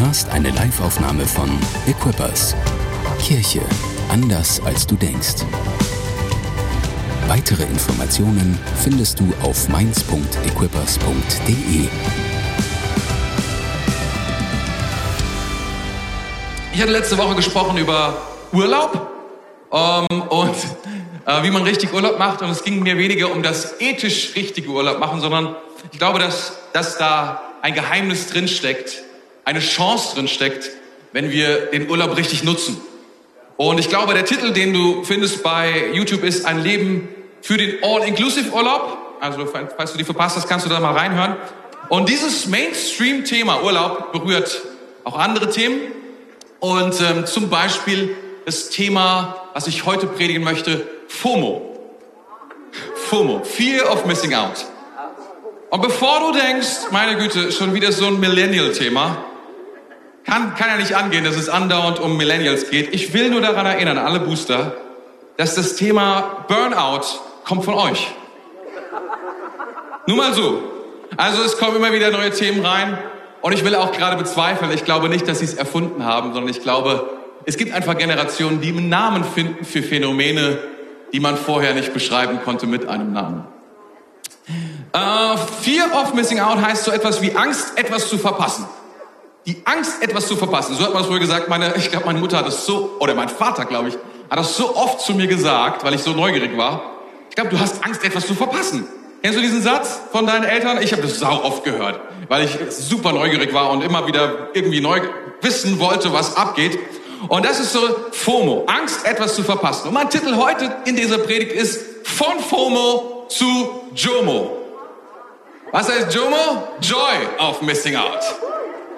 hörst eine Liveaufnahme von Equippers. Kirche anders als du denkst. Weitere Informationen findest du auf mainz.equippers.de. Ich hatte letzte Woche gesprochen über Urlaub ähm, und äh, wie man richtig Urlaub macht. Und es ging mir weniger um das ethisch richtige Urlaub machen, sondern ich glaube, dass, dass da ein Geheimnis drinsteckt, eine Chance drinsteckt, wenn wir den Urlaub richtig nutzen. Und ich glaube, der Titel, den du findest bei YouTube, ist ein Leben für den All-Inclusive-Urlaub. Also falls du die verpasst hast, kannst du da mal reinhören. Und dieses Mainstream-Thema Urlaub berührt auch andere Themen. Und ähm, zum Beispiel das Thema, was ich heute predigen möchte, FOMO. FOMO, Fear of Missing Out. Und bevor du denkst, meine Güte, schon wieder so ein Millennial-Thema, kann, kann ja nicht angehen, dass es andauernd um Millennials geht. Ich will nur daran erinnern, alle Booster, dass das Thema Burnout kommt von euch. Nur mal so. Also es kommen immer wieder neue Themen rein. Und ich will auch gerade bezweifeln, ich glaube nicht, dass sie es erfunden haben, sondern ich glaube, es gibt einfach Generationen, die einen Namen finden für Phänomene, die man vorher nicht beschreiben konnte mit einem Namen. Uh, Fear of Missing Out heißt so etwas wie Angst, etwas zu verpassen. Die Angst, etwas zu verpassen. So hat man es früher gesagt. Meine, ich glaube, meine Mutter hat es so, oder mein Vater, glaube ich, hat das so oft zu mir gesagt, weil ich so neugierig war. Ich glaube, du hast Angst, etwas zu verpassen. Kennst du diesen Satz von deinen Eltern? Ich habe das sau oft gehört, weil ich super neugierig war und immer wieder irgendwie neu wissen wollte, was abgeht. Und das ist so FOMO, Angst, etwas zu verpassen. Und mein Titel heute in dieser Predigt ist von FOMO zu JOMO. Was heißt JOMO? Joy of Missing Out.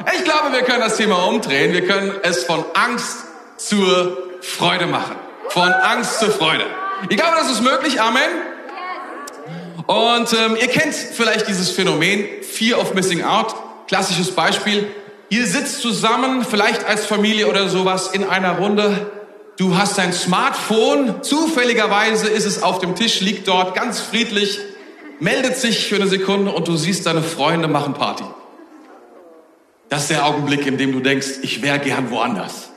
Ich glaube, wir können das Thema umdrehen. Wir können es von Angst zur Freude machen. Von Angst zur Freude. Ich glaube, das ist möglich. Amen. Und ähm, ihr kennt vielleicht dieses Phänomen Fear of Missing Out. Klassisches Beispiel. Ihr sitzt zusammen, vielleicht als Familie oder sowas, in einer Runde. Du hast dein Smartphone. Zufälligerweise ist es auf dem Tisch, liegt dort ganz friedlich, meldet sich für eine Sekunde und du siehst, deine Freunde machen Party. Das ist der Augenblick, in dem du denkst, ich wäre gern woanders.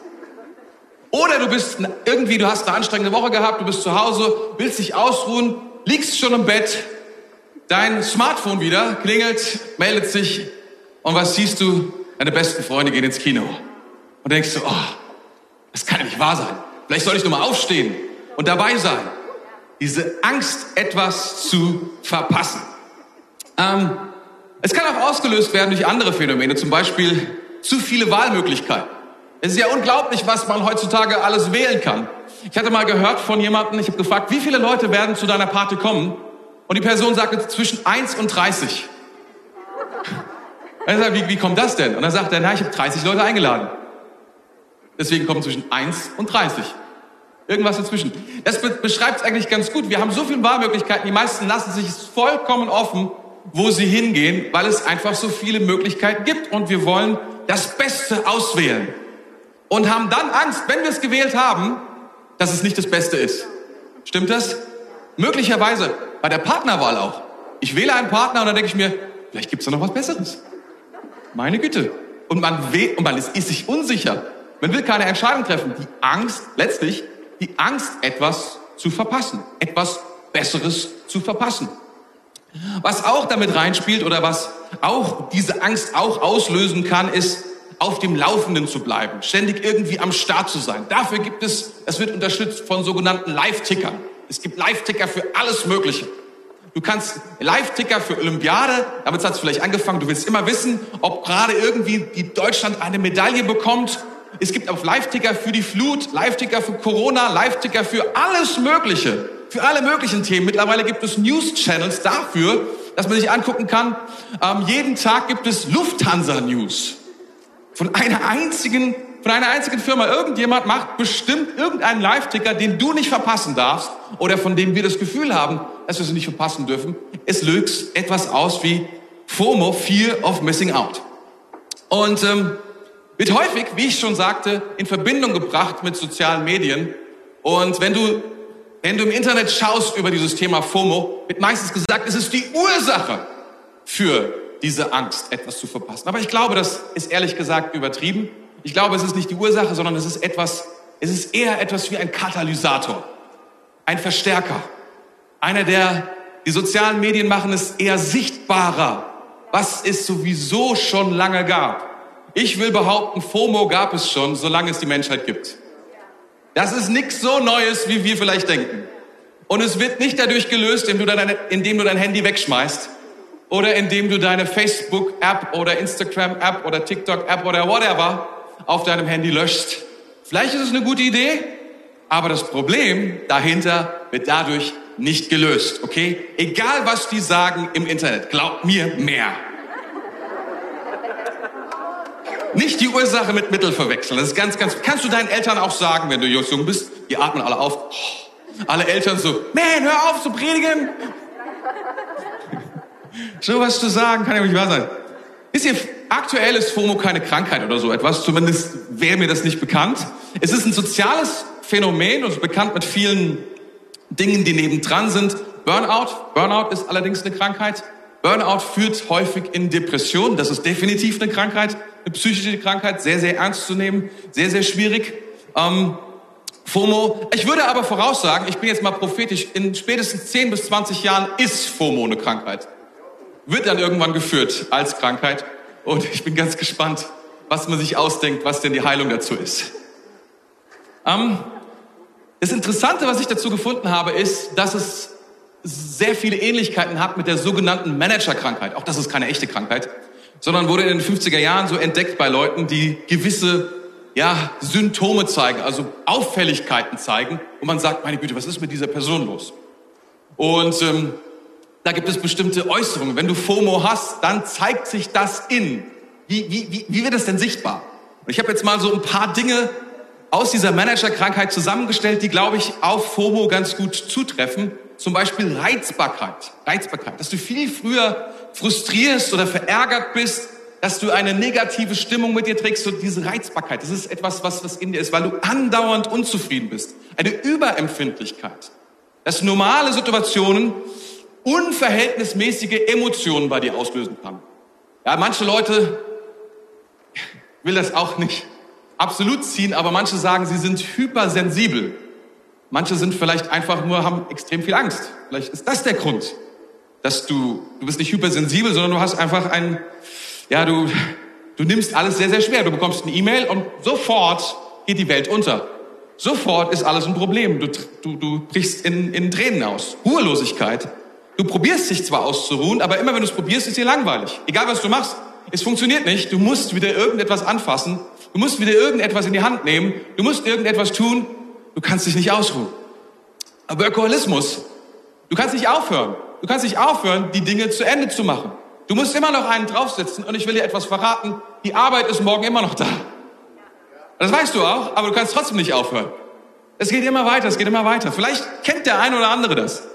Oder du bist irgendwie, du hast eine anstrengende Woche gehabt, du bist zu Hause, willst dich ausruhen, liegst schon im Bett, dein Smartphone wieder klingelt, meldet sich und was siehst du? Deine besten Freunde gehen ins Kino. Und denkst du, oh, das kann ja nicht wahr sein. Vielleicht soll ich nur mal aufstehen und dabei sein. Diese Angst, etwas zu verpassen. Ähm, es kann auch ausgelöst werden durch andere Phänomene, zum Beispiel zu viele Wahlmöglichkeiten. Es ist ja unglaublich, was man heutzutage alles wählen kann. Ich hatte mal gehört von jemandem, ich habe gefragt, wie viele Leute werden zu deiner Party kommen? Und die Person sagte zwischen 1 und 30. Er sagt, wie, wie kommt das denn? Und dann sagt er, na, ich habe 30 Leute eingeladen. Deswegen kommen zwischen 1 und 30. Irgendwas dazwischen. Das be beschreibt es eigentlich ganz gut. Wir haben so viele Wahlmöglichkeiten. Die meisten lassen sich vollkommen offen, wo sie hingehen, weil es einfach so viele Möglichkeiten gibt und wir wollen das Beste auswählen und haben dann Angst, wenn wir es gewählt haben, dass es nicht das Beste ist. Stimmt das? Möglicherweise bei der Partnerwahl auch. Ich wähle einen Partner und dann denke ich mir, vielleicht gibt es da noch was Besseres. Meine Güte. Und man, wählt, und man ist, ist sich unsicher. Man will keine Entscheidung treffen. Die Angst, letztlich, die Angst, etwas zu verpassen, etwas Besseres zu verpassen. Was auch damit reinspielt oder was auch diese Angst auch auslösen kann, ist, auf dem Laufenden zu bleiben, ständig irgendwie am Start zu sein. Dafür gibt es, es wird unterstützt von sogenannten Live-Tickern. Es gibt Live-Ticker für alles Mögliche. Du kannst Live-Ticker für Olympiade, damit hat es vielleicht angefangen, du willst immer wissen, ob gerade irgendwie die Deutschland eine Medaille bekommt. Es gibt auch Live-Ticker für die Flut, Live-Ticker für Corona, Live-Ticker für alles Mögliche für alle möglichen Themen. Mittlerweile gibt es News-Channels dafür, dass man sich angucken kann. Ähm, jeden Tag gibt es Lufthansa-News. Von einer einzigen, von einer einzigen Firma. Irgendjemand macht bestimmt irgendeinen Live-Ticker, den du nicht verpassen darfst oder von dem wir das Gefühl haben, dass wir sie nicht verpassen dürfen. Es löst etwas aus wie FOMO, Fear of Missing Out. Und ähm, wird häufig, wie ich schon sagte, in Verbindung gebracht mit sozialen Medien. Und wenn du wenn du im Internet schaust über dieses Thema FOMO, wird meistens gesagt, es ist die Ursache für diese Angst, etwas zu verpassen. Aber ich glaube, das ist ehrlich gesagt übertrieben. Ich glaube, es ist nicht die Ursache, sondern es ist etwas, es ist eher etwas wie ein Katalysator, ein Verstärker. Einer, der die sozialen Medien machen es eher sichtbarer, was es sowieso schon lange gab. Ich will behaupten, FOMO gab es schon, solange es die Menschheit gibt. Das ist nichts so Neues, wie wir vielleicht denken. Und es wird nicht dadurch gelöst, indem du dein, indem du dein Handy wegschmeißt oder indem du deine Facebook-App oder Instagram-App oder TikTok-App oder whatever auf deinem Handy löscht. Vielleicht ist es eine gute Idee, aber das Problem dahinter wird dadurch nicht gelöst, okay? Egal was die sagen im Internet, glaub mir mehr. Nicht die Ursache mit Mittel verwechseln. Das ist ganz, ganz. Kannst du deinen Eltern auch sagen, wenn du jung bist? Die atmen alle auf. Alle Eltern so, man, hör auf zu predigen. so was zu sagen, kann ja nicht wahr sein. Wisst ihr, aktuell ist FOMO keine Krankheit oder so etwas. Zumindest wäre mir das nicht bekannt. Es ist ein soziales Phänomen und ist bekannt mit vielen Dingen, die nebendran sind. Burnout. Burnout ist allerdings eine Krankheit. Burnout führt häufig in Depressionen. Das ist definitiv eine Krankheit, eine psychische Krankheit, sehr, sehr ernst zu nehmen, sehr, sehr schwierig. Ähm, FOMO. Ich würde aber voraussagen, ich bin jetzt mal prophetisch, in spätestens 10 bis 20 Jahren ist FOMO eine Krankheit. Wird dann irgendwann geführt als Krankheit. Und ich bin ganz gespannt, was man sich ausdenkt, was denn die Heilung dazu ist. Ähm, das Interessante, was ich dazu gefunden habe, ist, dass es sehr viele Ähnlichkeiten hat mit der sogenannten Managerkrankheit. Auch das ist keine echte Krankheit, sondern wurde in den 50er Jahren so entdeckt bei Leuten, die gewisse ja, Symptome zeigen, also Auffälligkeiten zeigen, und man sagt, meine Güte, was ist mit dieser Person los? Und ähm, da gibt es bestimmte Äußerungen. Wenn du FOMO hast, dann zeigt sich das in. Wie, wie, wie, wie wird das denn sichtbar? Und ich habe jetzt mal so ein paar Dinge aus dieser Managerkrankheit zusammengestellt, die, glaube ich, auf FOMO ganz gut zutreffen. Zum Beispiel Reizbarkeit. Reizbarkeit. Dass du viel früher frustrierst oder verärgert bist, dass du eine negative Stimmung mit dir trägst, so diese Reizbarkeit. Das ist etwas, was, was in dir ist, weil du andauernd unzufrieden bist. Eine Überempfindlichkeit. Dass normale Situationen unverhältnismäßige Emotionen bei dir auslösen kann. Ja, manche Leute will das auch nicht absolut ziehen, aber manche sagen, sie sind hypersensibel. Manche sind vielleicht einfach nur, haben extrem viel Angst. Vielleicht ist das der Grund, dass du, du bist nicht hypersensibel, sondern du hast einfach ein, ja, du, du nimmst alles sehr, sehr schwer. Du bekommst eine E-Mail und sofort geht die Welt unter. Sofort ist alles ein Problem. Du, du, du brichst in, in Tränen aus. Ruhelosigkeit. Du probierst dich zwar auszuruhen, aber immer wenn du es probierst, ist dir langweilig. Egal was du machst, es funktioniert nicht. Du musst wieder irgendetwas anfassen. Du musst wieder irgendetwas in die Hand nehmen. Du musst irgendetwas tun, Du kannst dich nicht ausruhen. Aber Workaholismus, du kannst nicht aufhören. Du kannst nicht aufhören, die Dinge zu Ende zu machen. Du musst immer noch einen draufsetzen und ich will dir etwas verraten. Die Arbeit ist morgen immer noch da. Das weißt du auch, aber du kannst trotzdem nicht aufhören. Es geht immer weiter, es geht immer weiter. Vielleicht kennt der eine oder andere das.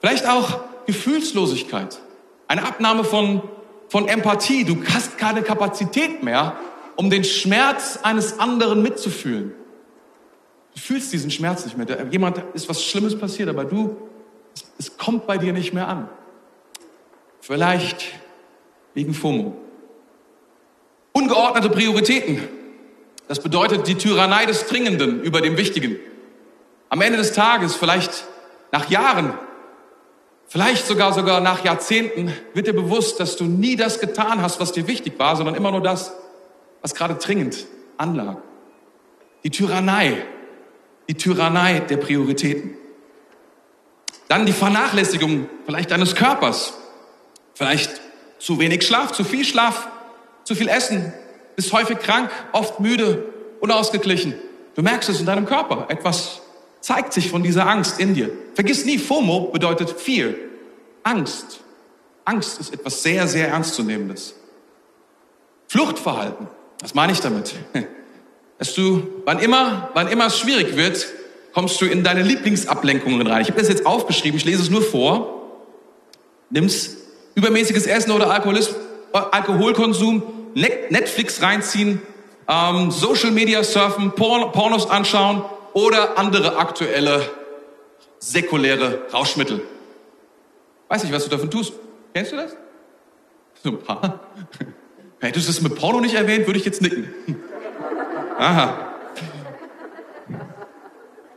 Vielleicht auch Gefühlslosigkeit. Eine Abnahme von, von Empathie. Du hast keine Kapazität mehr, um den Schmerz eines anderen mitzufühlen. Du fühlst diesen Schmerz nicht mehr. Jemand ist was Schlimmes passiert, aber du, es, kommt bei dir nicht mehr an. Vielleicht wegen FOMO. Ungeordnete Prioritäten. Das bedeutet die Tyrannei des Dringenden über dem Wichtigen. Am Ende des Tages, vielleicht nach Jahren, vielleicht sogar sogar nach Jahrzehnten, wird dir bewusst, dass du nie das getan hast, was dir wichtig war, sondern immer nur das, was gerade dringend anlag. Die Tyrannei die Tyrannei der Prioritäten. Dann die Vernachlässigung vielleicht deines Körpers. Vielleicht zu wenig Schlaf, zu viel Schlaf, zu viel Essen, bist häufig krank, oft müde, unausgeglichen. Du merkst es in deinem Körper. Etwas zeigt sich von dieser Angst in dir. Vergiss nie, FOMO bedeutet Fear. Angst. Angst ist etwas sehr, sehr ernstzunehmendes. Fluchtverhalten. Was meine ich damit? dass du, wann immer, wann immer es schwierig wird, kommst du in deine Lieblingsablenkungen rein. Ich habe das jetzt aufgeschrieben, ich lese es nur vor. Nimmst übermäßiges Essen oder Alkoholkonsum, Netflix reinziehen, ähm, Social Media surfen, Porn Pornos anschauen oder andere aktuelle säkuläre Rauschmittel. Weiß nicht, was du davon tust. Kennst du das? Paar. Hättest du es mit Porno nicht erwähnt, würde ich jetzt nicken. Aha.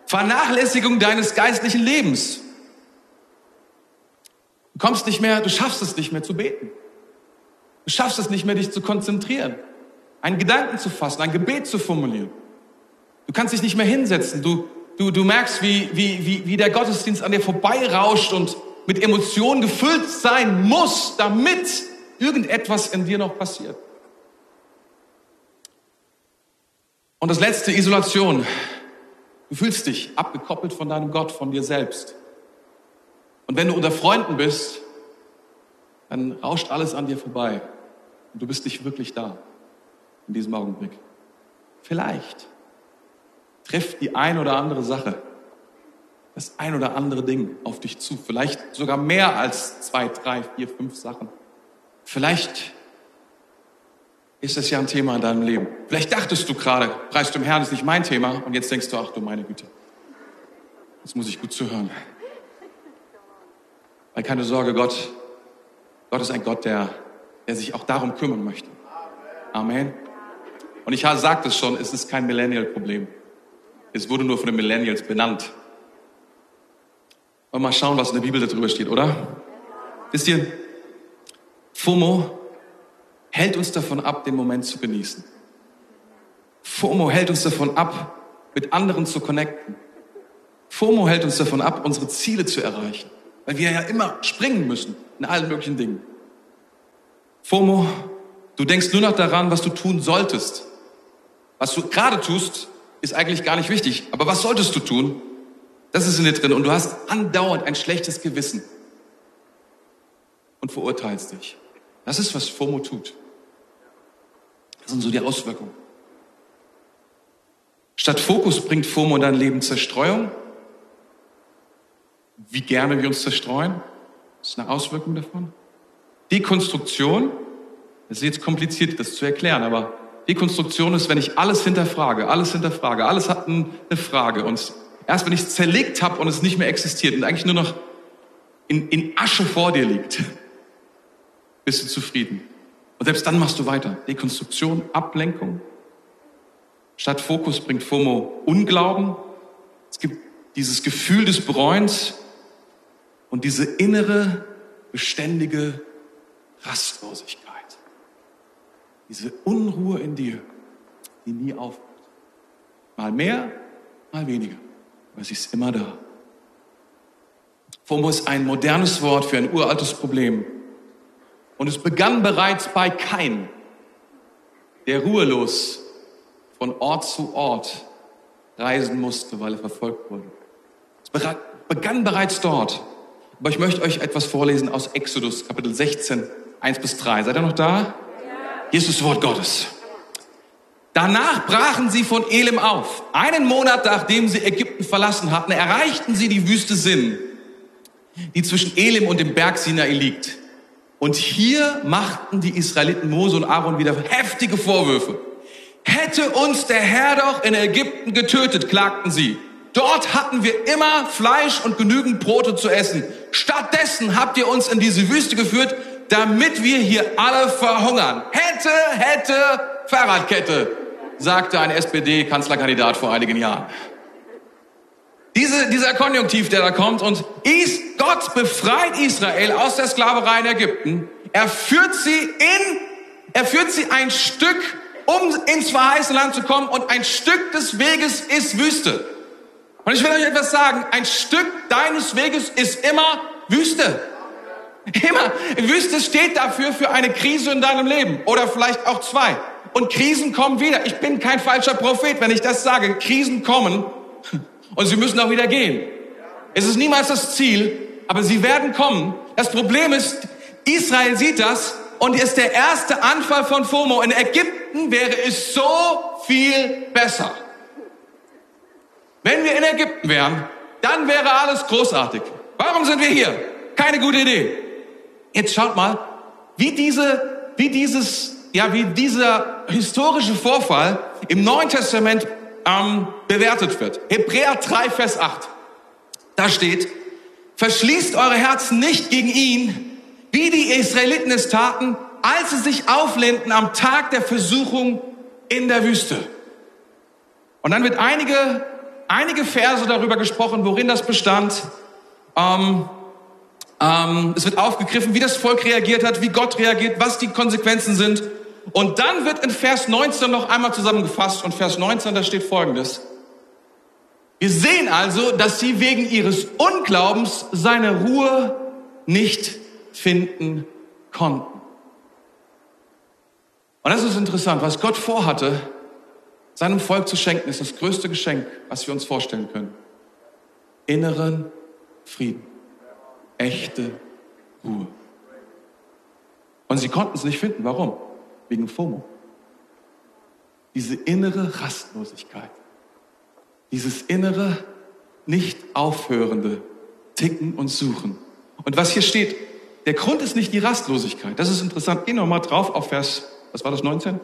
Vernachlässigung deines geistlichen Lebens. Du kommst nicht mehr, du schaffst es nicht mehr zu beten. Du schaffst es nicht mehr, dich zu konzentrieren, einen Gedanken zu fassen, ein Gebet zu formulieren. Du kannst dich nicht mehr hinsetzen. Du, du, du merkst, wie, wie, wie, wie der Gottesdienst an dir vorbeirauscht und mit Emotionen gefüllt sein muss, damit irgendetwas in dir noch passiert. Und das letzte, Isolation. Du fühlst dich abgekoppelt von deinem Gott, von dir selbst. Und wenn du unter Freunden bist, dann rauscht alles an dir vorbei. Und du bist nicht wirklich da in diesem Augenblick. Vielleicht trifft die ein oder andere Sache, das ein oder andere Ding auf dich zu. Vielleicht sogar mehr als zwei, drei, vier, fünf Sachen. Vielleicht ist das ja ein Thema in deinem Leben. Vielleicht dachtest du gerade, preist dem Herrn ist nicht mein Thema und jetzt denkst du, ach du meine Güte. Jetzt muss ich gut zuhören. Weil keine Sorge, Gott, Gott ist ein Gott, der, der sich auch darum kümmern möchte. Amen. Und ich sagte es schon, es ist kein Millennial-Problem. Es wurde nur von den Millennials benannt. Und mal schauen, was in der Bibel darüber steht, oder? Wisst ihr, FOMO hält uns davon ab, den Moment zu genießen. FOMO hält uns davon ab, mit anderen zu connecten. FOMO hält uns davon ab, unsere Ziele zu erreichen, weil wir ja immer springen müssen in allen möglichen Dingen. FOMO, du denkst nur noch daran, was du tun solltest. Was du gerade tust, ist eigentlich gar nicht wichtig. Aber was solltest du tun? Das ist in dir drin. Und du hast andauernd ein schlechtes Gewissen und verurteilst dich. Das ist, was FOMO tut. Das sind so die Auswirkungen. Statt Fokus bringt FOMO in dein Leben Zerstreuung. Wie gerne wir uns zerstreuen. Ist eine Auswirkung davon. Dekonstruktion. Es ist jetzt kompliziert, das zu erklären, aber Dekonstruktion ist, wenn ich alles hinterfrage, alles hinterfrage, alles hat eine Frage und erst wenn ich es zerlegt habe und es nicht mehr existiert und eigentlich nur noch in, in Asche vor dir liegt, bist du zufrieden. Und selbst dann machst du weiter. Dekonstruktion, Ablenkung. Statt Fokus bringt FOMO Unglauben. Es gibt dieses Gefühl des Bereuens und diese innere, beständige Rastlosigkeit. Diese Unruhe in dir, die nie aufhört. Mal mehr, mal weniger. Aber sie ist immer da. FOMO ist ein modernes Wort für ein uraltes Problem. Und es begann bereits bei Kain, der ruhelos von Ort zu Ort reisen musste, weil er verfolgt wurde. Es begann bereits dort. Aber ich möchte euch etwas vorlesen aus Exodus Kapitel 16, 1 bis 3. Seid ihr noch da? Hier ist das Wort Gottes. Danach brachen sie von Elim auf. Einen Monat nachdem sie Ägypten verlassen hatten, erreichten sie die Wüste Sinn, die zwischen Elim und dem Berg Sinai liegt. Und hier machten die Israeliten Mose und Aaron wieder heftige Vorwürfe. Hätte uns der Herr doch in Ägypten getötet, klagten sie. Dort hatten wir immer Fleisch und genügend Brote zu essen. Stattdessen habt ihr uns in diese Wüste geführt, damit wir hier alle verhungern. Hätte, hätte, Fahrradkette, sagte ein SPD-Kanzlerkandidat vor einigen Jahren. Diese, dieser Konjunktiv, der da kommt und ist, Gott befreit Israel aus der Sklaverei in Ägypten. Er führt sie in, er führt sie ein Stück, um ins verheißene Land zu kommen und ein Stück des Weges ist Wüste. Und ich will euch etwas sagen, ein Stück deines Weges ist immer Wüste. Immer. Wüste steht dafür für eine Krise in deinem Leben oder vielleicht auch zwei. Und Krisen kommen wieder. Ich bin kein falscher Prophet, wenn ich das sage. Krisen kommen und sie müssen auch wieder gehen. Es ist niemals das Ziel, aber sie werden kommen. Das Problem ist, Israel sieht das und ist der erste Anfall von FOMO. In Ägypten wäre es so viel besser. Wenn wir in Ägypten wären, dann wäre alles großartig. Warum sind wir hier? Keine gute Idee. Jetzt schaut mal, wie diese, wie dieses, ja, wie dieser historische Vorfall im Neuen Testament ähm, bewertet wird. Hebräer 3, Vers 8. Da steht, verschließt eure Herzen nicht gegen ihn, wie die Israeliten es taten, als sie sich auflehnten am Tag der Versuchung in der Wüste. Und dann wird einige, einige Verse darüber gesprochen, worin das bestand. Ähm, ähm, es wird aufgegriffen, wie das Volk reagiert hat, wie Gott reagiert, was die Konsequenzen sind. Und dann wird in Vers 19 noch einmal zusammengefasst. Und Vers 19, da steht Folgendes. Wir sehen also, dass sie wegen ihres Unglaubens seine Ruhe nicht finden konnten. Und das ist interessant, was Gott vorhatte, seinem Volk zu schenken, ist das größte Geschenk, was wir uns vorstellen können. Inneren Frieden. Echte Ruhe. Und sie konnten es nicht finden. Warum? Wegen FOMO. Diese innere Rastlosigkeit. Dieses innere, nicht aufhörende Ticken und Suchen. Und was hier steht, der Grund ist nicht die Rastlosigkeit. Das ist interessant. Geh nochmal drauf auf Vers, was war das, 19?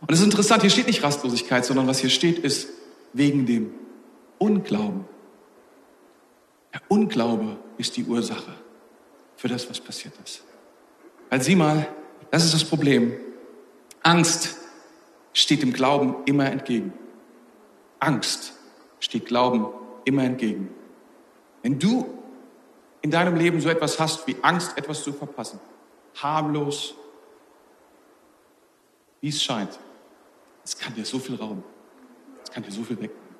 Und es ist interessant, hier steht nicht Rastlosigkeit, sondern was hier steht ist wegen dem Unglauben. Der Unglaube ist die Ursache für das, was passiert ist. Weil sieh mal, das ist das Problem. Angst steht dem Glauben immer entgegen. Angst steht Glauben immer entgegen. Wenn du in deinem Leben so etwas hast wie Angst, etwas zu verpassen, harmlos, wie es scheint, es kann dir so viel rauben. Es kann dir so viel wegnehmen.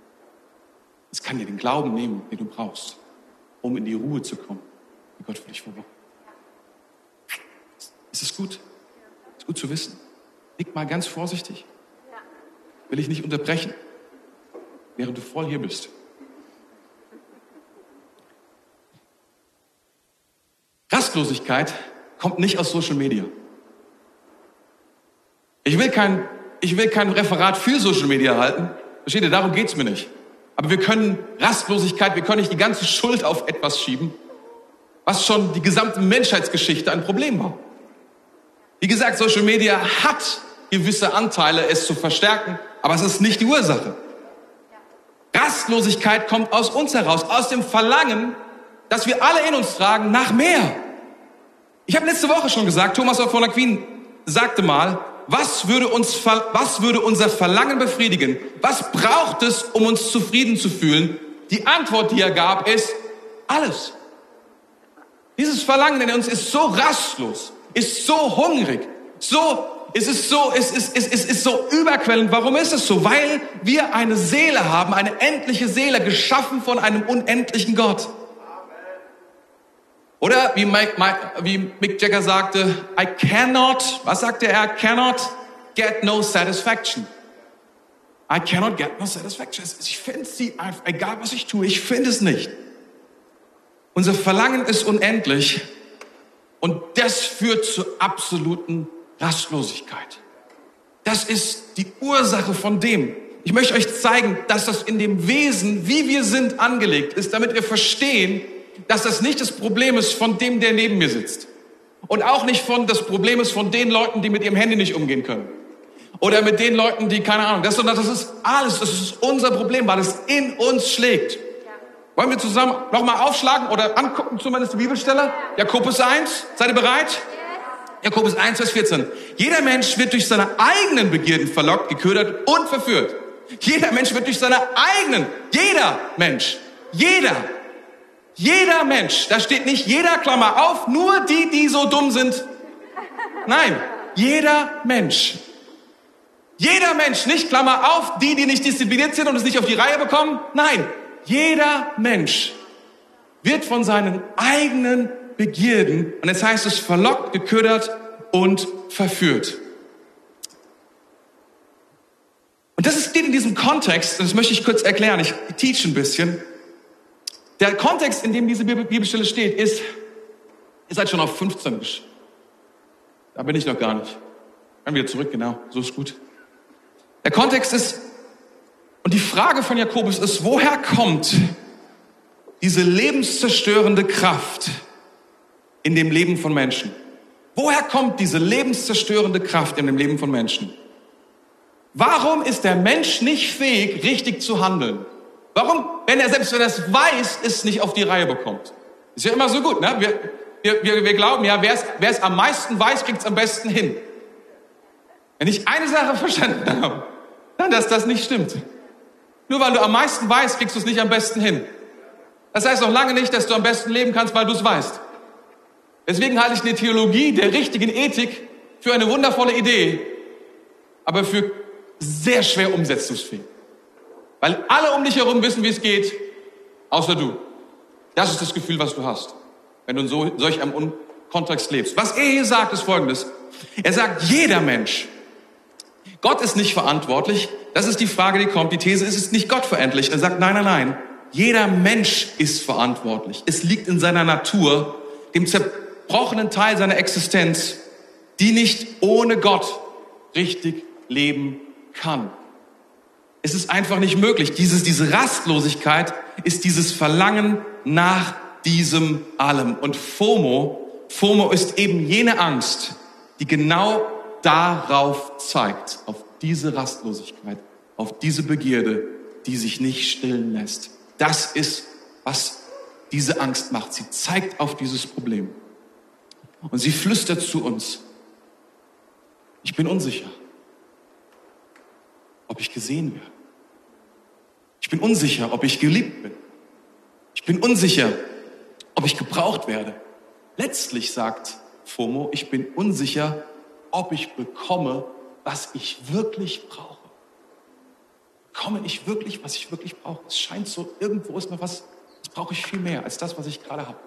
Es kann dir den Glauben nehmen, den du brauchst, um in die Ruhe zu kommen, die Gott für dich verwacht. Ist es gut? Ist gut zu wissen. Nick mal ganz vorsichtig. Will ich nicht unterbrechen, während du voll hier bist. Rastlosigkeit kommt nicht aus Social Media. Ich will kein, ich will kein Referat für Social Media halten. Versteht ihr, darum geht's mir nicht. Aber wir können Rastlosigkeit, wir können nicht die ganze Schuld auf etwas schieben, was schon die gesamte Menschheitsgeschichte ein Problem war. Wie gesagt, Social Media hat gewisse Anteile, es zu verstärken, aber es ist nicht die Ursache. Rastlosigkeit kommt aus uns heraus, aus dem Verlangen, das wir alle in uns tragen, nach mehr. Ich habe letzte Woche schon gesagt, Thomas von Aquin sagte mal, was würde, uns, was würde unser Verlangen befriedigen? Was braucht es, um uns zufrieden zu fühlen? Die Antwort, die er gab, ist alles. Dieses Verlangen in uns ist so rastlos, ist so hungrig, so, es ist so, es ist, es ist, es ist so überquellend. Warum ist es so? Weil wir eine Seele haben, eine endliche Seele, geschaffen von einem unendlichen Gott. Oder wie, Mike, Mike, wie Mick Jagger sagte, I cannot, was sagte er? Cannot get no satisfaction. I cannot get no satisfaction. Ich finde sie einfach, egal was ich tue, ich finde es nicht. Unser Verlangen ist unendlich und das führt zur absoluten Rastlosigkeit. Das ist die Ursache von dem. Ich möchte euch zeigen, dass das in dem Wesen, wie wir sind, angelegt ist, damit wir verstehen, dass das nicht das Problem ist von dem, der neben mir sitzt. Und auch nicht von das Problem ist von den Leuten, die mit ihrem Handy nicht umgehen können. Oder mit den Leuten, die keine Ahnung, das, sondern das ist alles, das ist unser Problem, weil es in uns schlägt. Wollen wir zusammen nochmal aufschlagen oder angucken zumindest die Bibelstelle? Jakobus 1, seid ihr bereit? Jakobus 1, Vers 14. Jeder Mensch wird durch seine eigenen Begierden verlockt, geködert und verführt. Jeder Mensch wird durch seine eigenen, jeder Mensch, jeder jeder Mensch, da steht nicht jeder, Klammer auf, nur die, die so dumm sind. Nein, jeder Mensch. Jeder Mensch, nicht Klammer auf, die, die nicht diszipliniert sind und es nicht auf die Reihe bekommen. Nein, jeder Mensch wird von seinen eigenen Begierden, und jetzt heißt es verlockt, geködert und verführt. Und das steht in diesem Kontext, und das möchte ich kurz erklären, ich teach ein bisschen. Der Kontext, in dem diese Bibelstelle steht, ist, ihr seid schon auf 15. Da bin ich noch gar nicht. Dann wieder zurück, genau, so ist gut. Der Kontext ist, und die Frage von Jakobus ist, woher kommt diese lebenszerstörende Kraft in dem Leben von Menschen? Woher kommt diese lebenszerstörende Kraft in dem Leben von Menschen? Warum ist der Mensch nicht fähig, richtig zu handeln? Warum, wenn er selbst wenn er es weiß, es nicht auf die Reihe bekommt? Ist ja immer so gut, ne? Wir, wir, wir, wir glauben ja, wer es am meisten weiß, kriegt es am besten hin. Wenn ich eine Sache verstanden habe, dann, dass das nicht stimmt. Nur weil du am meisten weißt, kriegst du es nicht am besten hin. Das heißt noch lange nicht, dass du am besten leben kannst, weil du es weißt. Deswegen halte ich eine Theologie der richtigen Ethik für eine wundervolle Idee, aber für sehr schwer umsetzungsfähig. Weil alle um dich herum wissen, wie es geht, außer du. Das ist das Gefühl, was du hast, wenn du in so, solch einem Kontext lebst. Was er hier sagt, ist folgendes. Er sagt, jeder Mensch, Gott ist nicht verantwortlich. Das ist die Frage, die kommt. Die These ist, es ist nicht Gott verantwortlich. Er sagt, nein, nein, nein. Jeder Mensch ist verantwortlich. Es liegt in seiner Natur, dem zerbrochenen Teil seiner Existenz, die nicht ohne Gott richtig leben kann. Es ist einfach nicht möglich. Dieses, diese Rastlosigkeit ist dieses Verlangen nach diesem allem. Und FOMO, FOMO ist eben jene Angst, die genau darauf zeigt, auf diese Rastlosigkeit, auf diese Begierde, die sich nicht stillen lässt. Das ist, was diese Angst macht. Sie zeigt auf dieses Problem. Und sie flüstert zu uns, ich bin unsicher ob ich gesehen werde. Ich bin unsicher, ob ich geliebt bin. Ich bin unsicher, ob ich gebraucht werde. Letztlich sagt FOMO, ich bin unsicher, ob ich bekomme, was ich wirklich brauche. Bekomme ich wirklich, was ich wirklich brauche? Es scheint so, irgendwo ist noch was, das brauche ich viel mehr als das, was ich gerade habe.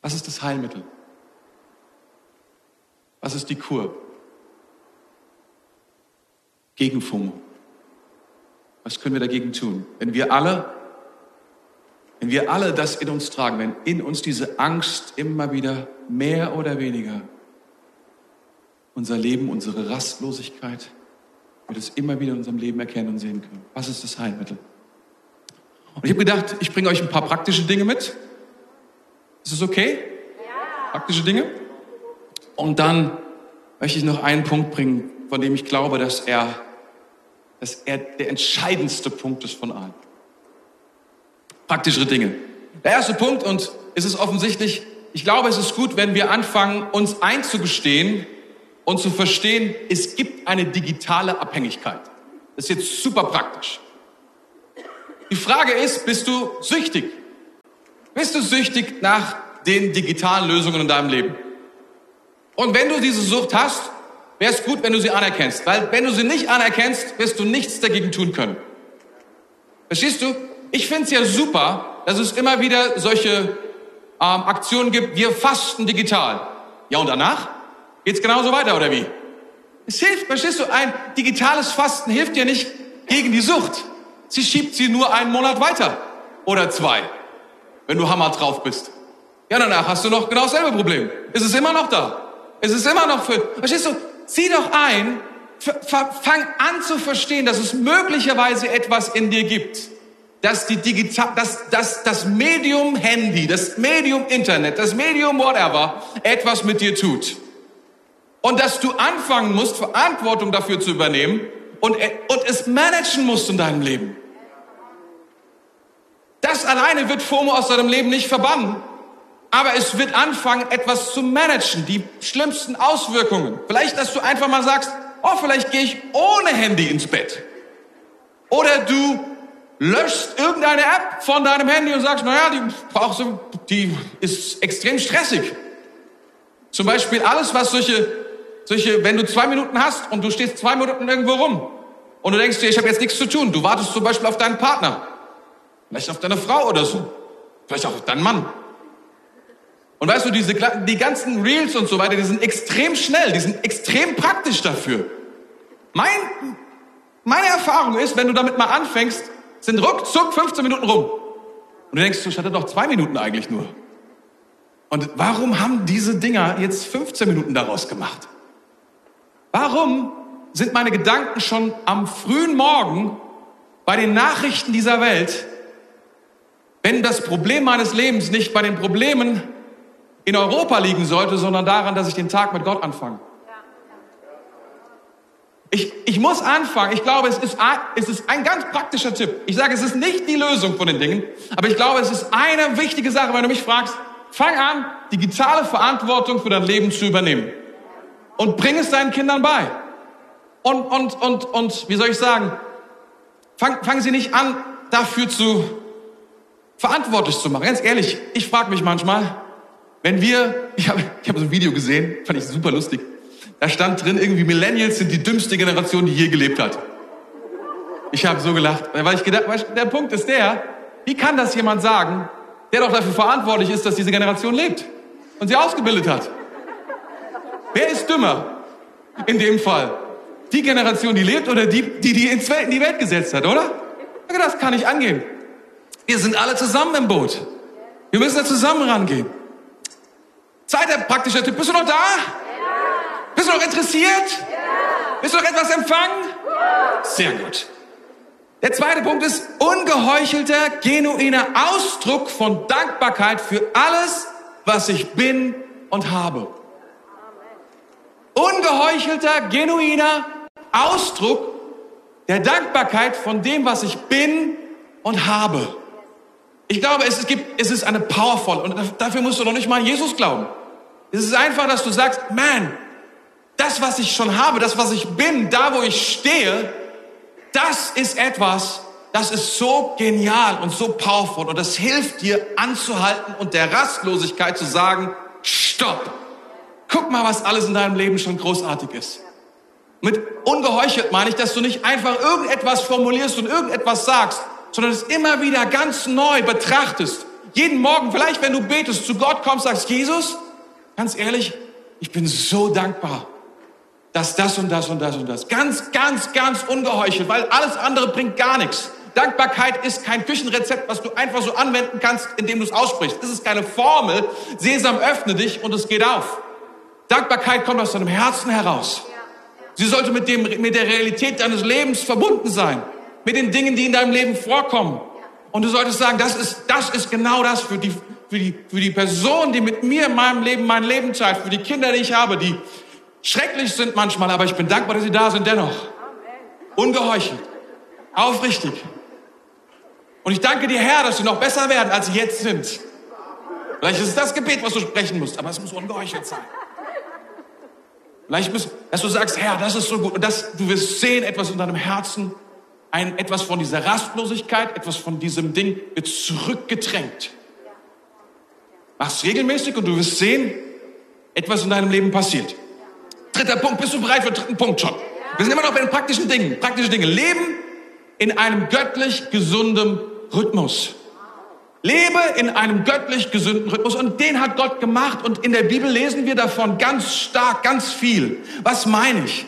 Was ist das Heilmittel? Was ist die Kur? Gegen FOMO. Was können wir dagegen tun? Wenn wir alle, wenn wir alle das in uns tragen, wenn in uns diese Angst immer wieder mehr oder weniger unser Leben, unsere Rastlosigkeit, wir das immer wieder in unserem Leben erkennen und sehen können. Was ist das Heilmittel? Und ich habe gedacht, ich bringe euch ein paar praktische Dinge mit. Ist es okay? Ja. Praktische Dinge? Und dann möchte ich noch einen Punkt bringen, von dem ich glaube, dass er, dass er der entscheidendste Punkt ist von allen. Praktischere Dinge. Der erste Punkt, und es ist offensichtlich, ich glaube, es ist gut, wenn wir anfangen, uns einzugestehen und zu verstehen, es gibt eine digitale Abhängigkeit. Das ist jetzt super praktisch. Die Frage ist, bist du süchtig? Bist du süchtig nach den digitalen Lösungen in deinem Leben? Und wenn du diese Sucht hast, wäre es gut, wenn du sie anerkennst. Weil wenn du sie nicht anerkennst, wirst du nichts dagegen tun können. Verstehst du? Ich finde es ja super, dass es immer wieder solche ähm, Aktionen gibt, wir fasten digital. Ja, und danach? Geht's genauso weiter, oder wie? Es hilft, verstehst du? Ein digitales Fasten hilft dir nicht gegen die Sucht. Sie schiebt sie nur einen Monat weiter. Oder zwei. Wenn du Hammer drauf bist. Ja, danach hast du noch genau dasselbe Problem. Es ist immer noch da. Es ist immer noch für, verstehst du, zieh doch ein, fang an zu verstehen, dass es möglicherweise etwas in dir gibt, dass die digital, dass, dass das Medium Handy, das Medium Internet, das Medium whatever etwas mit dir tut. Und dass du anfangen musst, Verantwortung dafür zu übernehmen und, und es managen musst in deinem Leben. Das alleine wird FOMO aus deinem Leben nicht verbannen. Aber es wird anfangen, etwas zu managen, die schlimmsten Auswirkungen. Vielleicht, dass du einfach mal sagst, oh, vielleicht gehe ich ohne Handy ins Bett. Oder du löschst irgendeine App von deinem Handy und sagst, naja, die brauchst du, die ist extrem stressig. Zum Beispiel alles, was solche, solche, wenn du zwei Minuten hast und du stehst zwei Minuten irgendwo rum und du denkst dir, ich habe jetzt nichts zu tun. Du wartest zum Beispiel auf deinen Partner, vielleicht auf deine Frau oder so, vielleicht auch auf deinen Mann. Und weißt du, diese, die ganzen Reels und so weiter, die sind extrem schnell, die sind extrem praktisch dafür. Mein, meine Erfahrung ist, wenn du damit mal anfängst, sind ruckzuck 15 Minuten rum. Und du denkst, ich hatte doch zwei Minuten eigentlich nur. Und warum haben diese Dinger jetzt 15 Minuten daraus gemacht? Warum sind meine Gedanken schon am frühen Morgen bei den Nachrichten dieser Welt, wenn das Problem meines Lebens nicht bei den Problemen in Europa liegen sollte, sondern daran, dass ich den Tag mit Gott anfange. Ich, ich muss anfangen. Ich glaube, es ist, ein, es ist ein ganz praktischer Tipp. Ich sage, es ist nicht die Lösung von den Dingen, aber ich glaube, es ist eine wichtige Sache, wenn du mich fragst. Fang an, digitale Verantwortung für dein Leben zu übernehmen. Und bring es deinen Kindern bei. Und, und, und, und, wie soll ich sagen, fang, fangen sie nicht an, dafür zu verantwortlich zu machen. Ganz ehrlich, ich frage mich manchmal, wenn wir, ich habe ich hab so ein Video gesehen, fand ich super lustig. Da stand drin, irgendwie Millennials sind die dümmste Generation, die je gelebt hat. Ich habe so gelacht, weil ich gedacht, der Punkt ist der, wie kann das jemand sagen, der doch dafür verantwortlich ist, dass diese Generation lebt und sie ausgebildet hat? Wer ist dümmer in dem Fall? Die Generation, die lebt oder die, die die in die Welt gesetzt hat, oder? Das kann nicht angehen. Wir sind alle zusammen im Boot. Wir müssen da zusammen rangehen. Zweiter praktischer Tipp. Bist du noch da? Bist du noch interessiert? Ja. Bist du noch etwas empfangen? Ja. Sehr gut. Der zweite Punkt ist ungeheuchelter, genuiner Ausdruck von Dankbarkeit für alles, was ich bin und habe. Ungeheuchelter, genuiner Ausdruck der Dankbarkeit von dem, was ich bin und habe. Ich glaube, es, gibt, es ist eine powerful und dafür musst du noch nicht mal Jesus glauben. Es ist einfach, dass du sagst, man, das, was ich schon habe, das, was ich bin, da, wo ich stehe, das ist etwas, das ist so genial und so powerful und das hilft dir anzuhalten und der Rastlosigkeit zu sagen, stopp. Guck mal, was alles in deinem Leben schon großartig ist. Mit ungeheuchelt meine ich, dass du nicht einfach irgendetwas formulierst und irgendetwas sagst, sondern es immer wieder ganz neu betrachtest. Jeden Morgen, vielleicht wenn du betest, zu Gott kommst, sagst, Jesus, ganz ehrlich, ich bin so dankbar dass das und das und das und das. Ganz, ganz, ganz ungeheuchelt, weil alles andere bringt gar nichts. Dankbarkeit ist kein Küchenrezept, was du einfach so anwenden kannst, indem du es aussprichst. Es ist keine Formel. Sesam, öffne dich und es geht auf. Dankbarkeit kommt aus deinem Herzen heraus. Sie sollte mit, dem, mit der Realität deines Lebens verbunden sein. Mit den Dingen, die in deinem Leben vorkommen. Und du solltest sagen, das ist, das ist genau das für die, für die, für die Person, die mit mir in meinem Leben mein Leben teilt, für die Kinder, die ich habe, die, schrecklich sind manchmal, aber ich bin dankbar, dass sie da sind dennoch. Ungeheuchelt. Aufrichtig. Und ich danke dir, Herr, dass sie noch besser werden, als sie jetzt sind. Vielleicht ist es das Gebet, was du sprechen musst, aber es muss ungeheuchelt sein. Vielleicht, bist, dass du sagst, Herr, das ist so gut. Und das, du wirst sehen, etwas in deinem Herzen, ein, etwas von dieser Rastlosigkeit, etwas von diesem Ding wird zurückgedrängt. Mach's regelmäßig und du wirst sehen, etwas in deinem Leben passiert. Dritter Punkt, bist du bereit für den dritten Punkt schon? Wir sind immer noch bei den praktischen Dingen. Praktische Dinge. Leben in einem göttlich gesunden Rhythmus. Lebe in einem göttlich gesunden Rhythmus und den hat Gott gemacht und in der Bibel lesen wir davon ganz stark, ganz viel. Was meine ich?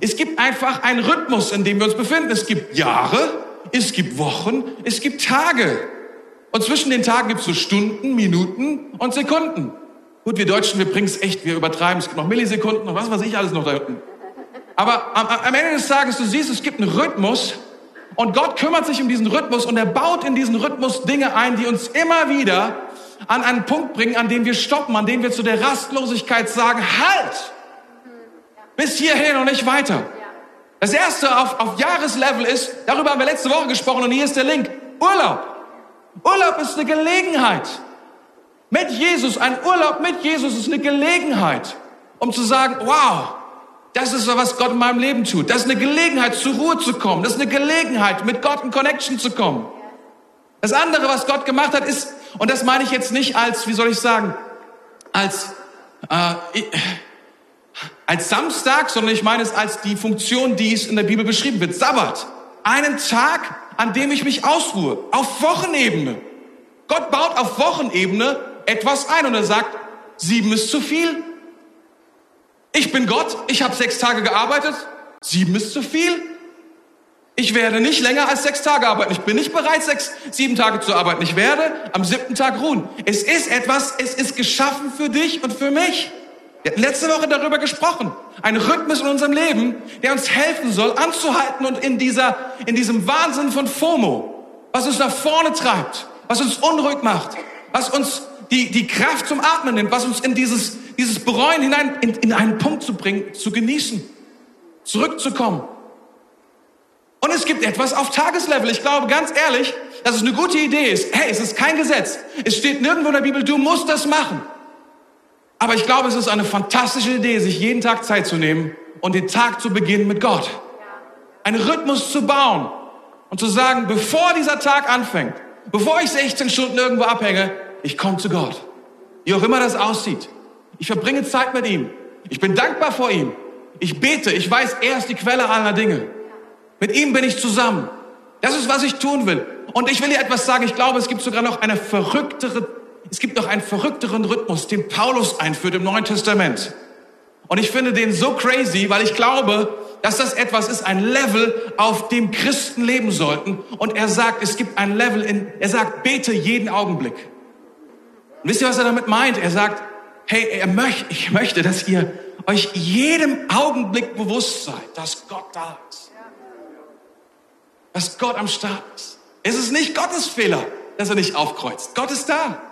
Es gibt einfach einen Rhythmus, in dem wir uns befinden. Es gibt Jahre, es gibt Wochen, es gibt Tage. Und zwischen den Tagen gibt es so Stunden, Minuten und Sekunden. Gut, wir Deutschen, wir bringen es echt, wir übertreiben. Es noch Millisekunden und was weiß ich alles noch da unten. Aber am, am Ende des Tages, du siehst, es gibt einen Rhythmus und Gott kümmert sich um diesen Rhythmus und er baut in diesen Rhythmus Dinge ein, die uns immer wieder an einen Punkt bringen, an dem wir stoppen, an dem wir zu der Rastlosigkeit sagen, halt! Bis hierhin und nicht weiter. Das erste auf, auf Jahreslevel ist, darüber haben wir letzte Woche gesprochen und hier ist der Link, Urlaub. Urlaub ist eine Gelegenheit. Mit Jesus, ein Urlaub mit Jesus ist eine Gelegenheit, um zu sagen, wow, das ist was Gott in meinem Leben tut. Das ist eine Gelegenheit, zur Ruhe zu kommen. Das ist eine Gelegenheit, mit Gott in Connection zu kommen. Das andere, was Gott gemacht hat, ist, und das meine ich jetzt nicht als, wie soll ich sagen, als, äh, als Samstag, sondern ich meine es als die Funktion, die es in der Bibel beschrieben wird. Sabbat. Einen Tag, an dem ich mich ausruhe. Auf Wochenebene. Gott baut auf Wochenebene etwas ein und er sagt, sieben ist zu viel. Ich bin Gott, ich habe sechs Tage gearbeitet, sieben ist zu viel. Ich werde nicht länger als sechs Tage arbeiten. Ich bin nicht bereit, sechs, sieben Tage zu arbeiten. Ich werde am siebten Tag ruhen. Es ist etwas, es ist geschaffen für dich und für mich. Wir hatten letzte Woche darüber gesprochen. Ein Rhythmus in unserem Leben, der uns helfen soll, anzuhalten und in dieser, in diesem Wahnsinn von FOMO, was uns nach vorne treibt, was uns unruhig macht, was uns die, die Kraft zum Atmen nimmt, was uns in dieses, dieses Bereuen hinein, in, in einen Punkt zu bringen, zu genießen. zurückzukommen. Und es gibt etwas auf Tageslevel. Ich glaube ganz ehrlich, dass es eine gute Idee ist. Hey, es ist kein Gesetz. Es steht nirgendwo in der Bibel, du musst das machen. Aber ich glaube, es ist eine fantastische Idee, sich jeden Tag Zeit zu nehmen und den Tag zu beginnen mit Gott. Einen Rhythmus zu bauen und zu sagen, bevor dieser Tag anfängt, bevor ich 16 Stunden irgendwo abhänge, ich komme zu Gott. Wie auch immer das aussieht. Ich verbringe Zeit mit ihm. Ich bin dankbar vor ihm. Ich bete. Ich weiß, er ist die Quelle aller Dinge. Mit ihm bin ich zusammen. Das ist, was ich tun will. Und ich will dir etwas sagen. Ich glaube, es gibt sogar noch eine verrücktere, es gibt noch einen verrückteren Rhythmus, den Paulus einführt im Neuen Testament. Und ich finde den so crazy, weil ich glaube, dass das etwas ist, ein Level, auf dem Christen leben sollten. Und er sagt, es gibt ein Level in, er sagt, bete jeden Augenblick. Und wisst ihr, was er damit meint? Er sagt, hey, er möchte, ich möchte, dass ihr euch jedem Augenblick bewusst seid, dass Gott da ist. Dass Gott am Start ist. Es ist nicht Gottes Fehler, dass er nicht aufkreuzt. Gott ist da.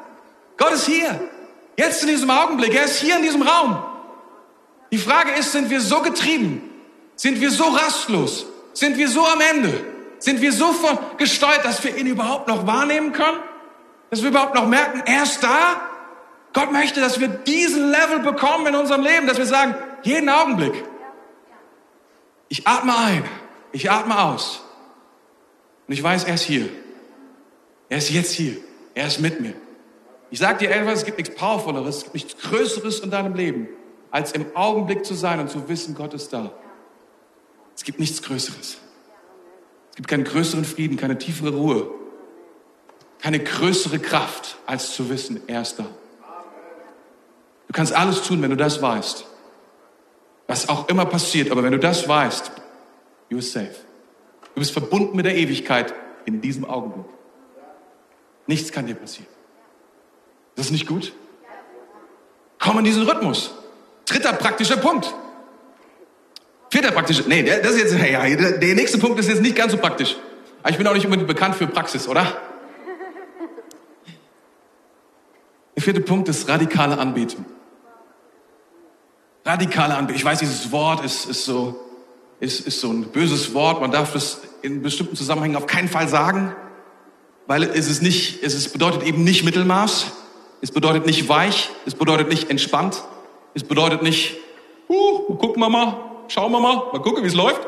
Gott ist hier. Jetzt in diesem Augenblick. Er ist hier in diesem Raum. Die Frage ist, sind wir so getrieben? Sind wir so rastlos? Sind wir so am Ende? Sind wir so gesteuert, dass wir ihn überhaupt noch wahrnehmen können? Dass wir überhaupt noch merken, er ist da? Gott möchte, dass wir diesen Level bekommen in unserem Leben, dass wir sagen, jeden Augenblick. Ich atme ein, ich atme aus. Und ich weiß, er ist hier. Er ist jetzt hier. Er ist mit mir. Ich sage dir etwas, es gibt nichts Powervolleres, es gibt nichts Größeres in deinem Leben, als im Augenblick zu sein und zu wissen, Gott ist da. Es gibt nichts Größeres. Es gibt keinen größeren Frieden, keine tiefere Ruhe, keine größere Kraft, als zu wissen, er ist da. Du kannst alles tun, wenn du das weißt. Was auch immer passiert, aber wenn du das weißt, you are safe. Du bist verbunden mit der Ewigkeit in diesem Augenblick. Nichts kann dir passieren. Ist das nicht gut? Komm in diesen Rhythmus. Dritter praktischer Punkt. Vierter praktischer, nee, das ist jetzt, ja, der nächste Punkt ist jetzt nicht ganz so praktisch. Aber ich bin auch nicht unbedingt bekannt für Praxis, oder? Der vierte Punkt ist radikale Anbetung. Radikale Anbetung. Ich weiß, dieses Wort ist, ist, so, ist, ist so ein böses Wort. Man darf das in bestimmten Zusammenhängen auf keinen Fall sagen, weil es ist nicht, es ist, bedeutet eben nicht Mittelmaß. Es bedeutet nicht weich. Es bedeutet nicht entspannt. Es bedeutet nicht, uh, gucken wir mal, schauen wir mal, mal gucken, wie es läuft.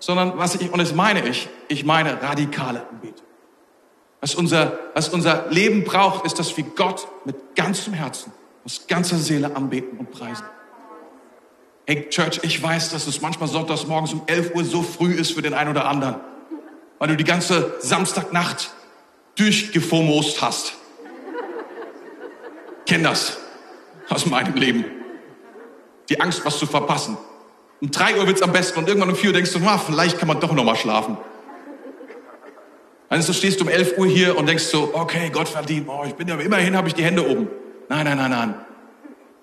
Sondern was ich, und das meine ich, ich meine radikale Anbetung. Was unser, was unser Leben braucht, ist, dass wir Gott mit ganzem Herzen, aus ganzer Seele anbeten und preisen. Hey, Church, ich weiß, dass es manchmal sonntags morgens um 11 Uhr so früh ist für den einen oder anderen, weil du die ganze Samstagnacht durchgefomost hast. Kenn das aus meinem Leben. Die Angst, was zu verpassen. Um 3 Uhr wird's am besten und irgendwann um 4 Uhr denkst du, ah, vielleicht kann man doch noch mal schlafen. Also stehst du um 11 Uhr hier und denkst so, okay, Gott verdient, oh, ich bin ja, immerhin habe ich die Hände oben. Nein, nein, nein, nein.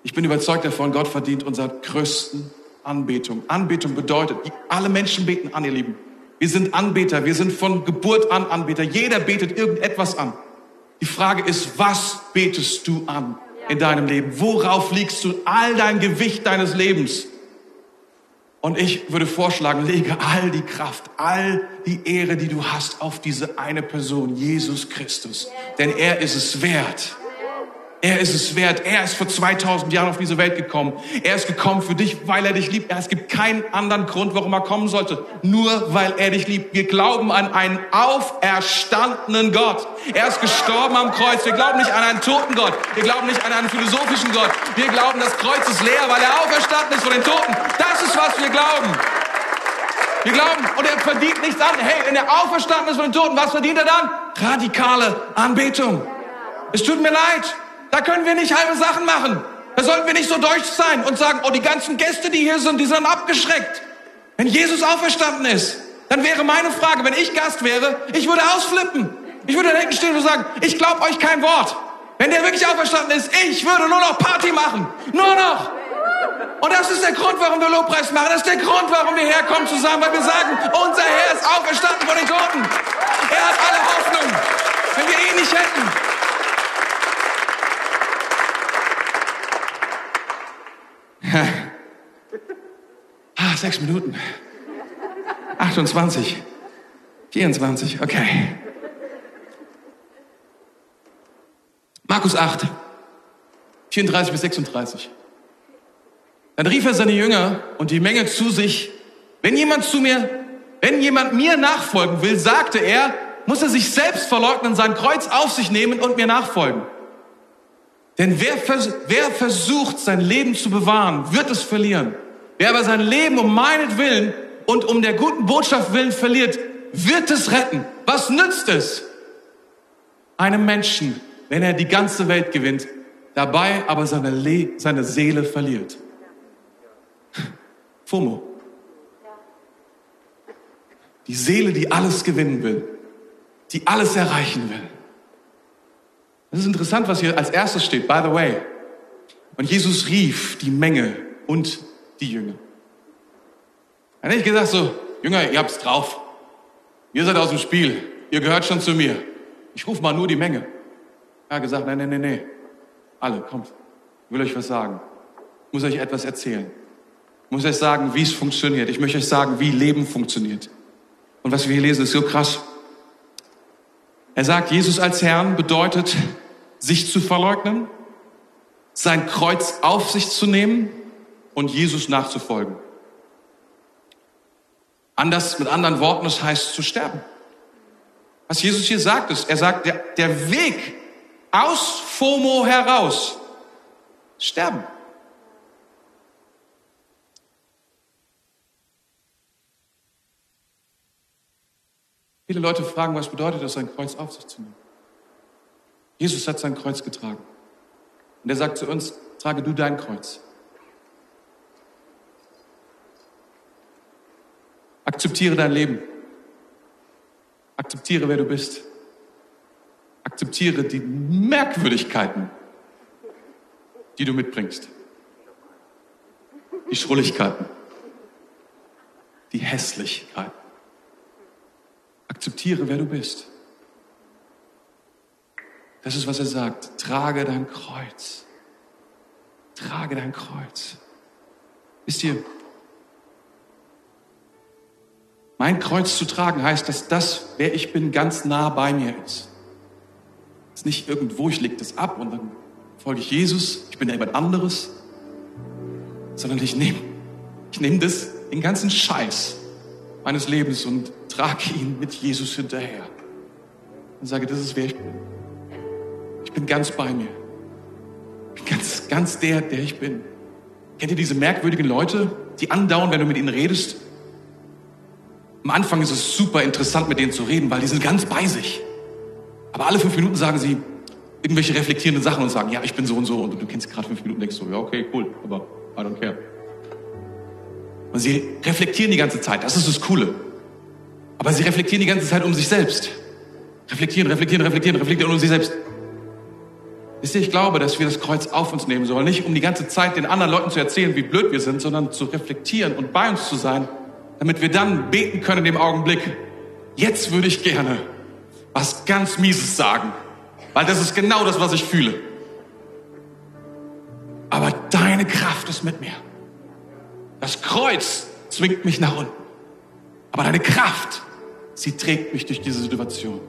Ich bin überzeugt davon, Gott verdient unsere größten Anbetung. Anbetung bedeutet, alle Menschen beten an, ihr Lieben. Wir sind Anbeter, wir sind von Geburt an Anbeter. Jeder betet irgendetwas an. Die Frage ist, was betest du an in deinem Leben? Worauf legst du all dein Gewicht deines Lebens? Und ich würde vorschlagen, lege all die Kraft, all die Ehre, die du hast, auf diese eine Person, Jesus Christus. Denn er ist es wert. Er ist es wert. Er ist vor 2000 Jahren auf diese Welt gekommen. Er ist gekommen für dich, weil er dich liebt. Es gibt keinen anderen Grund, warum er kommen sollte. Nur weil er dich liebt. Wir glauben an einen auferstandenen Gott. Er ist gestorben am Kreuz. Wir glauben nicht an einen toten Gott. Wir glauben nicht an einen philosophischen Gott. Wir glauben, das Kreuz ist leer, weil er auferstanden ist von den Toten. Das ist, was wir glauben. Wir glauben, und er verdient nichts an. Hey, wenn er auferstanden ist von den Toten, was verdient er dann? Radikale Anbetung. Es tut mir leid. Da können wir nicht halbe Sachen machen. Da sollten wir nicht so deutsch sein und sagen, oh, die ganzen Gäste, die hier sind, die sind abgeschreckt. Wenn Jesus auferstanden ist, dann wäre meine Frage, wenn ich Gast wäre, ich würde ausflippen. Ich würde da hinten stehen und sagen, ich glaube euch kein Wort. Wenn der wirklich auferstanden ist, ich würde nur noch Party machen. Nur noch. Und das ist der Grund, warum wir Lobpreis machen. Das ist der Grund, warum wir herkommen zusammen, weil wir sagen, unser Herr ist auferstanden von den Toten. Er hat alle Hoffnung. Wenn wir ihn nicht hätten, sechs Minuten. 28. 24, okay. Markus 8, 34 bis 36. Dann rief er seine Jünger und die Menge zu sich. Wenn jemand zu mir, wenn jemand mir nachfolgen will, sagte er, muss er sich selbst verleugnen, sein Kreuz auf sich nehmen und mir nachfolgen. Denn wer, wer versucht, sein Leben zu bewahren, wird es verlieren. Wer aber sein Leben um meinetwillen und um der guten Botschaft willen verliert, wird es retten. Was nützt es einem Menschen, wenn er die ganze Welt gewinnt, dabei aber seine, Le seine Seele verliert? FOMO. Die Seele, die alles gewinnen will, die alles erreichen will. Es ist interessant, was hier als erstes steht, by the way. Und Jesus rief die Menge und die Jünger. Er hat nicht gesagt so, Jünger, ihr habt's drauf. Ihr seid aus dem Spiel. Ihr gehört schon zu mir. Ich rufe mal nur die Menge. Er hat gesagt, nein, nein, nein, nein. Alle, kommt. Ich will euch was sagen. Ich muss euch etwas erzählen. Ich muss euch sagen, wie es funktioniert. Ich möchte euch sagen, wie Leben funktioniert. Und was wir hier lesen, ist so krass. Er sagt, Jesus als Herrn bedeutet, sich zu verleugnen, sein Kreuz auf sich zu nehmen und Jesus nachzufolgen. Anders, mit anderen Worten, das heißt zu sterben. Was Jesus hier sagt, ist, er sagt, der, der Weg aus FOMO heraus, sterben. Viele Leute fragen, was bedeutet das, sein Kreuz auf sich zu nehmen? Jesus hat sein Kreuz getragen. Und er sagt zu uns, trage du dein Kreuz. Akzeptiere dein Leben. Akzeptiere, wer du bist. Akzeptiere die Merkwürdigkeiten, die du mitbringst. Die Schrulligkeiten. Die Hässlichkeiten. Akzeptiere, wer du bist. Das ist, was er sagt. Trage dein Kreuz. Trage dein Kreuz. Wisst ihr, mein Kreuz zu tragen heißt, dass das, wer ich bin, ganz nah bei mir ist. Es ist nicht irgendwo, ich lege das ab und dann folge ich Jesus, ich bin ja jemand anderes, sondern ich nehme ich nehm das, den ganzen Scheiß meines Lebens und trage ihn mit Jesus hinterher. Und sage, das ist wer ich bin. Ich bin ganz bei mir. Ich bin ganz, ganz der, der ich bin. Kennt ihr diese merkwürdigen Leute, die andauern, wenn du mit ihnen redest am Anfang ist es super interessant, mit denen zu reden, weil die sind ganz bei sich. Aber alle fünf Minuten sagen sie irgendwelche reflektierenden Sachen und sagen, ja, ich bin so und so. Und du kennst gerade fünf Minuten und denkst so, ja, okay, cool, aber I don't care. Und sie reflektieren die ganze Zeit. Das ist das Coole. Aber sie reflektieren die ganze Zeit um sich selbst. Reflektieren, reflektieren, reflektieren, reflektieren um sich selbst. Wisst ihr, ich glaube, dass wir das Kreuz auf uns nehmen sollen. Nicht um die ganze Zeit den anderen Leuten zu erzählen, wie blöd wir sind, sondern zu reflektieren und bei uns zu sein damit wir dann beten können im Augenblick. Jetzt würde ich gerne was ganz Mieses sagen, weil das ist genau das, was ich fühle. Aber deine Kraft ist mit mir. Das Kreuz zwingt mich nach unten. Aber deine Kraft, sie trägt mich durch diese Situation.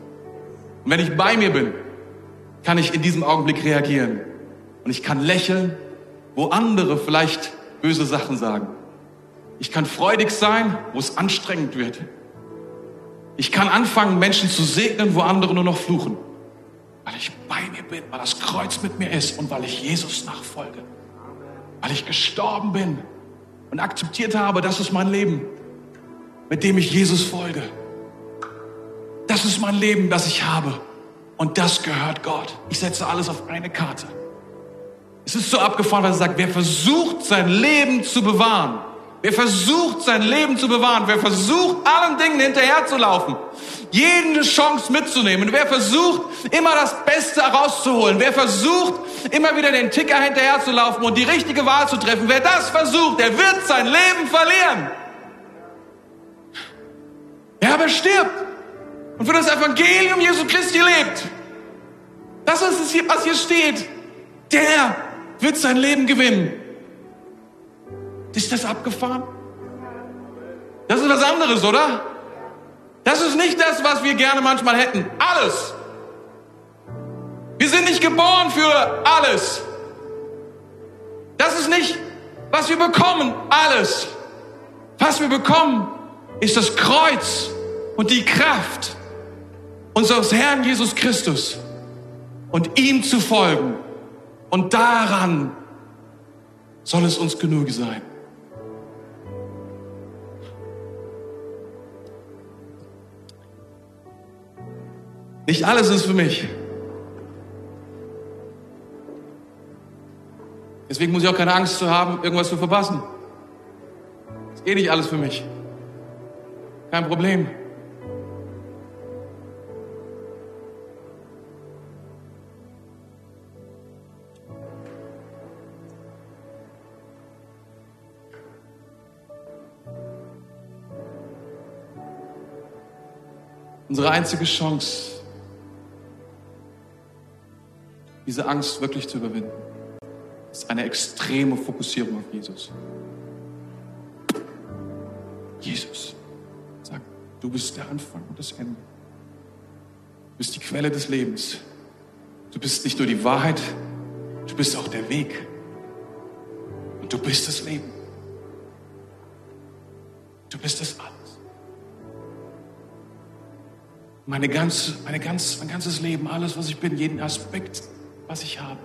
Und wenn ich bei mir bin, kann ich in diesem Augenblick reagieren. Und ich kann lächeln, wo andere vielleicht böse Sachen sagen. Ich kann freudig sein, wo es anstrengend wird. Ich kann anfangen, Menschen zu segnen, wo andere nur noch fluchen. Weil ich bei mir bin, weil das Kreuz mit mir ist und weil ich Jesus nachfolge. Weil ich gestorben bin und akzeptiert habe, das ist mein Leben, mit dem ich Jesus folge. Das ist mein Leben, das ich habe. Und das gehört Gott. Ich setze alles auf eine Karte. Es ist so abgefahren, was er sagt, wer versucht, sein Leben zu bewahren, Wer versucht, sein Leben zu bewahren, wer versucht, allen Dingen hinterherzulaufen, jede Chance mitzunehmen, wer versucht, immer das Beste herauszuholen, wer versucht, immer wieder den Ticker hinterherzulaufen und die richtige Wahl zu treffen, wer das versucht, der wird sein Leben verlieren. Wer aber stirbt und für das Evangelium Jesu Christi lebt, das ist es, was hier steht, der wird sein Leben gewinnen. Ist das abgefahren? Das ist was anderes, oder? Das ist nicht das, was wir gerne manchmal hätten. Alles. Wir sind nicht geboren für alles. Das ist nicht, was wir bekommen. Alles. Was wir bekommen, ist das Kreuz und die Kraft unseres Herrn Jesus Christus und ihm zu folgen. Und daran soll es uns genug sein. Nicht alles ist für mich. Deswegen muss ich auch keine Angst zu haben, irgendwas zu verpassen. Ist eh nicht alles für mich. Kein Problem. Unsere einzige Chance, diese Angst wirklich zu überwinden, ist eine extreme Fokussierung auf Jesus. Jesus. Sag, du bist der Anfang und das Ende. Du bist die Quelle des Lebens. Du bist nicht nur die Wahrheit, du bist auch der Weg. Und du bist das Leben. Du bist das alles. Meine ganze, meine ganz, mein ganzes Leben, alles, was ich bin, jeden Aspekt, was ich habe.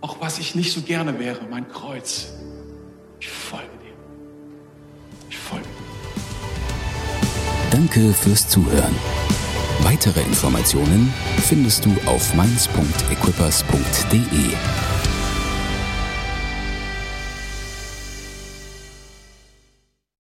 Auch was ich nicht so gerne wäre, mein Kreuz. Ich folge dir. Ich folge dir. Danke fürs Zuhören. Weitere Informationen findest du auf mainz.equippers.de.